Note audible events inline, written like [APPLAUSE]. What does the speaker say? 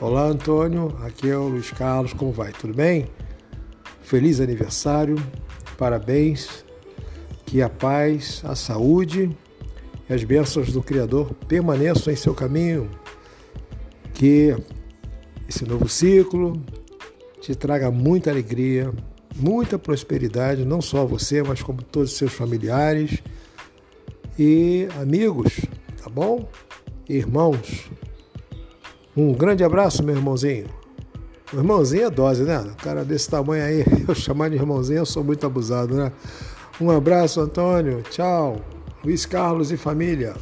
Olá, Antônio. Aqui é o Luiz Carlos. Como vai? Tudo bem? Feliz aniversário. Parabéns. Que a paz, a saúde e as bênçãos do Criador permaneçam em seu caminho. Que esse novo ciclo te traga muita alegria, muita prosperidade, não só você, mas como todos os seus familiares e amigos, tá bom? Irmãos. Um grande abraço, meu irmãozinho. O irmãozinho é dose, né? O cara desse tamanho aí, [LAUGHS] eu chamar de irmãozinho, eu sou muito abusado, né? Um abraço, Antônio. Tchau. Luiz Carlos e família.